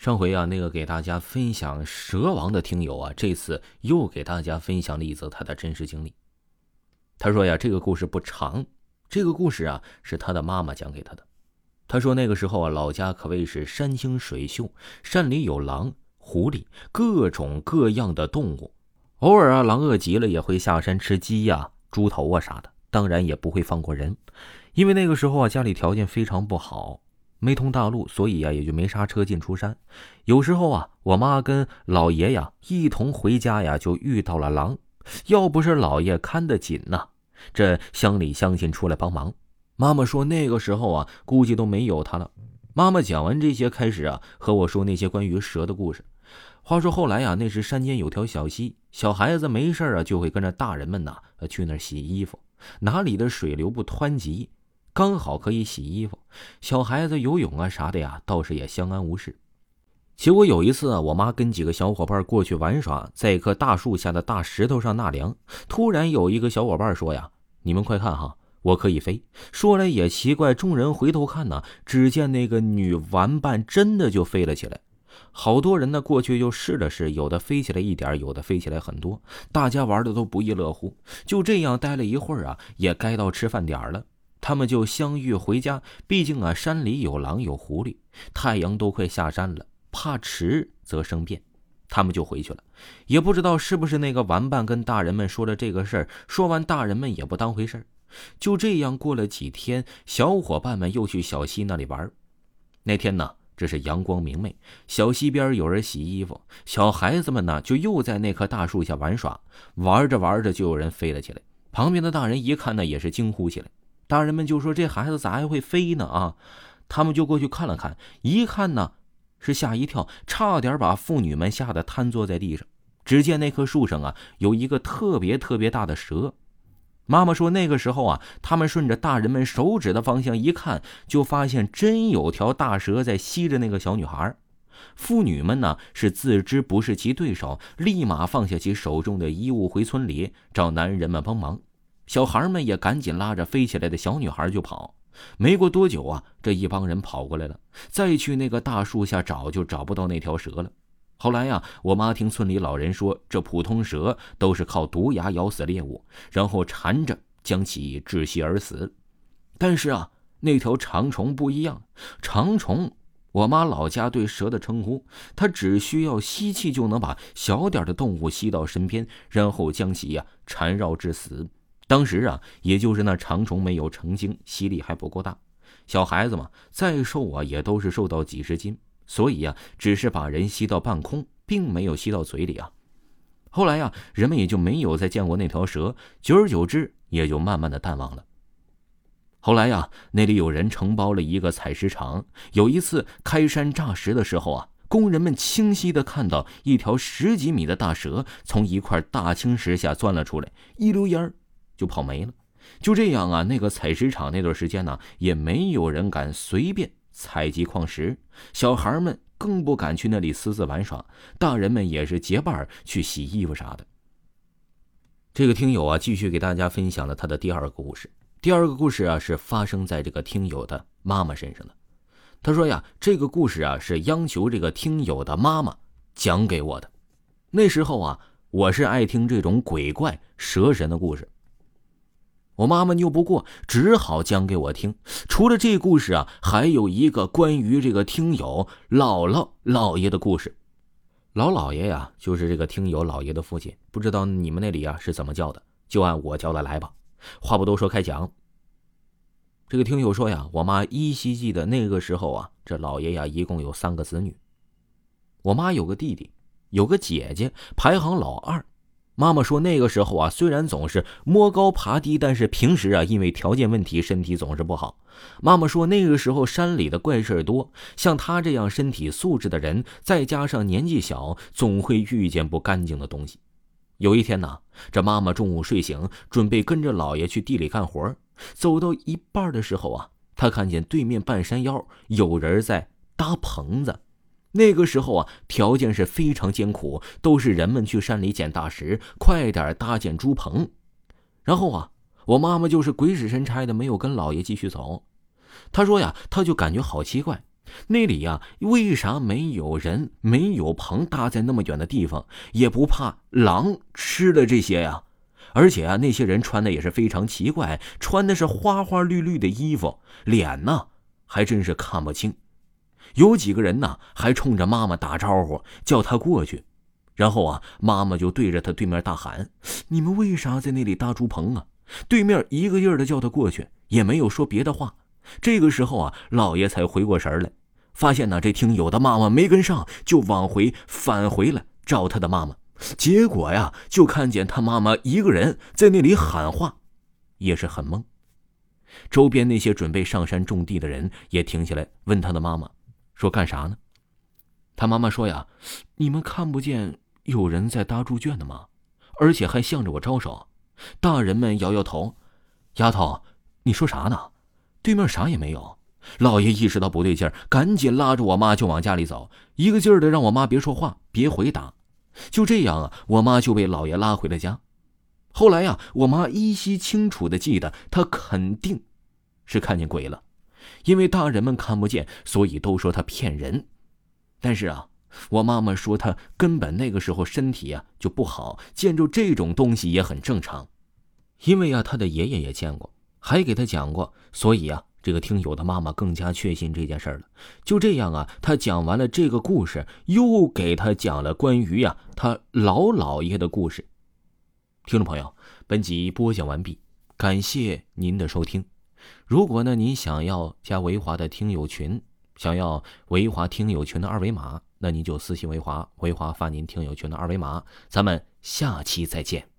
上回啊，那个给大家分享蛇王的听友啊，这次又给大家分享了一则他的真实经历。他说呀，这个故事不长，这个故事啊是他的妈妈讲给他的。他说那个时候啊，老家可谓是山清水秀，山里有狼、狐狸，各种各样的动物。偶尔啊，狼饿极了也会下山吃鸡呀、猪头啊啥的，当然也不会放过人，因为那个时候啊，家里条件非常不好。没通大路，所以呀也就没啥车进出山。有时候啊，我妈跟老爷呀一同回家呀，就遇到了狼。要不是老爷看得紧呐，这乡里乡亲出来帮忙。妈妈说那个时候啊，估计都没有他了。妈妈讲完这些，开始啊和我说那些关于蛇的故事。话说后来呀，那时山间有条小溪，小孩子没事啊就会跟着大人们呐去那儿洗衣服，哪里的水流不湍急。刚好可以洗衣服，小孩子游泳啊啥的呀，倒是也相安无事。结果有一次啊，我妈跟几个小伙伴过去玩耍，在一棵大树下的大石头上纳凉。突然有一个小伙伴说呀：“你们快看哈，我可以飞！”说来也奇怪，众人回头看呢，只见那个女玩伴真的就飞了起来。好多人呢过去就试了试，有的飞起来一点，有的飞起来很多，大家玩的都不亦乐乎。就这样待了一会儿啊，也该到吃饭点了。他们就相遇回家，毕竟啊，山里有狼有狐狸，太阳都快下山了，怕迟则生变，他们就回去了。也不知道是不是那个玩伴跟大人们说了这个事儿，说完大人们也不当回事儿。就这样过了几天，小伙伴们又去小溪那里玩。那天呢，这是阳光明媚，小溪边有人洗衣服，小孩子们呢就又在那棵大树下玩耍。玩着玩着，就有人飞了起来，旁边的大人一看呢，也是惊呼起来。大人们就说：“这孩子咋还会飞呢？”啊，他们就过去看了看，一看呢，是吓一跳，差点把妇女们吓得瘫坐在地上。只见那棵树上啊，有一个特别特别大的蛇。妈妈说，那个时候啊，他们顺着大人们手指的方向一看，就发现真有条大蛇在吸着那个小女孩。妇女们呢，是自知不是其对手，立马放下其手中的衣物，回村里找男人们帮忙。小孩们也赶紧拉着飞起来的小女孩就跑。没过多久啊，这一帮人跑过来了，再去那个大树下找，就找不到那条蛇了。后来呀，我妈听村里老人说，这普通蛇都是靠毒牙咬死猎物，然后缠着将其窒息而死。但是啊，那条长虫不一样。长虫，我妈老家对蛇的称呼，它只需要吸气就能把小点的动物吸到身边，然后将其呀缠绕致死。当时啊，也就是那长虫没有成精，吸力还不够大。小孩子嘛，再瘦啊，也都是瘦到几十斤，所以呀，只是把人吸到半空，并没有吸到嘴里啊。后来呀，人们也就没有再见过那条蛇，久而久之，也就慢慢的淡忘了。后来呀，那里有人承包了一个采石场，有一次开山炸石的时候啊，工人们清晰的看到一条十几米的大蛇从一块大青石下钻了出来，一溜烟儿。就跑没了，就这样啊，那个采石场那段时间呢，也没有人敢随便采集矿石，小孩们更不敢去那里私自玩耍，大人们也是结伴去洗衣服啥的。这个听友啊，继续给大家分享了他的第二个故事。第二个故事啊，是发生在这个听友的妈妈身上的。他说呀，这个故事啊，是央求这个听友的妈妈讲给我的。那时候啊，我是爱听这种鬼怪蛇神的故事。我妈妈拗不过，只好讲给我听。除了这故事啊，还有一个关于这个听友姥姥姥爷的故事。老姥爷呀，就是这个听友姥爷的父亲。不知道你们那里啊是怎么叫的？就按我叫的来吧。话不多说，开讲。这个听友说呀，我妈依稀记得那个时候啊，这老爷呀一共有三个子女。我妈有个弟弟，有个姐姐，排行老二。妈妈说，那个时候啊，虽然总是摸高爬低，但是平时啊，因为条件问题，身体总是不好。妈妈说，那个时候山里的怪事多，像他这样身体素质的人，再加上年纪小，总会遇见不干净的东西。有一天呢，这妈妈中午睡醒，准备跟着姥爷去地里干活，走到一半的时候啊，她看见对面半山腰有人在搭棚子。那个时候啊，条件是非常艰苦，都是人们去山里捡大石，快点搭建猪棚。然后啊，我妈妈就是鬼使神差的，没有跟老爷继续走。她说呀，她就感觉好奇怪，那里呀，为啥没有人、没有棚搭在那么远的地方，也不怕狼吃了这些呀？而且啊，那些人穿的也是非常奇怪，穿的是花花绿绿的衣服，脸呢还真是看不清。有几个人呢，还冲着妈妈打招呼，叫她过去。然后啊，妈妈就对着他对面大喊：“你们为啥在那里搭猪棚啊？”对面一个劲儿的叫他过去，也没有说别的话。这个时候啊，老爷才回过神来，发现呢这听友的妈妈没跟上，就往回返回来找他的妈妈。结果呀，就看见他妈妈一个人在那里喊话，也是很懵。周边那些准备上山种地的人也停下来问他的妈妈：“说干啥呢？”他妈妈说：“呀，你们看不见有人在搭猪圈的吗？而且还向着我招手。”大人们摇摇头：“丫头，你说啥呢？对面啥也没有。”老爷意识到不对劲儿，赶紧拉着我妈就往家里走，一个劲儿的让我妈别说话，别回答。就这样啊，我妈就被老爷拉回了家。后来呀，我妈依稀清楚的记得，她肯定是看见鬼了，因为大人们看不见，所以都说他骗人。但是啊，我妈妈说他根本那个时候身体啊就不好，见着这种东西也很正常。因为啊，他的爷爷也见过，还给他讲过，所以啊。这个听友的妈妈更加确信这件事了。就这样啊，他讲完了这个故事，又给他讲了关于呀他老姥爷的故事。听众朋友，本集播讲完毕，感谢您的收听。如果呢您想要加维华的听友群，想要维华听友群的二维码，那您就私信维华，维华发您听友群的二维码。咱们下期再见。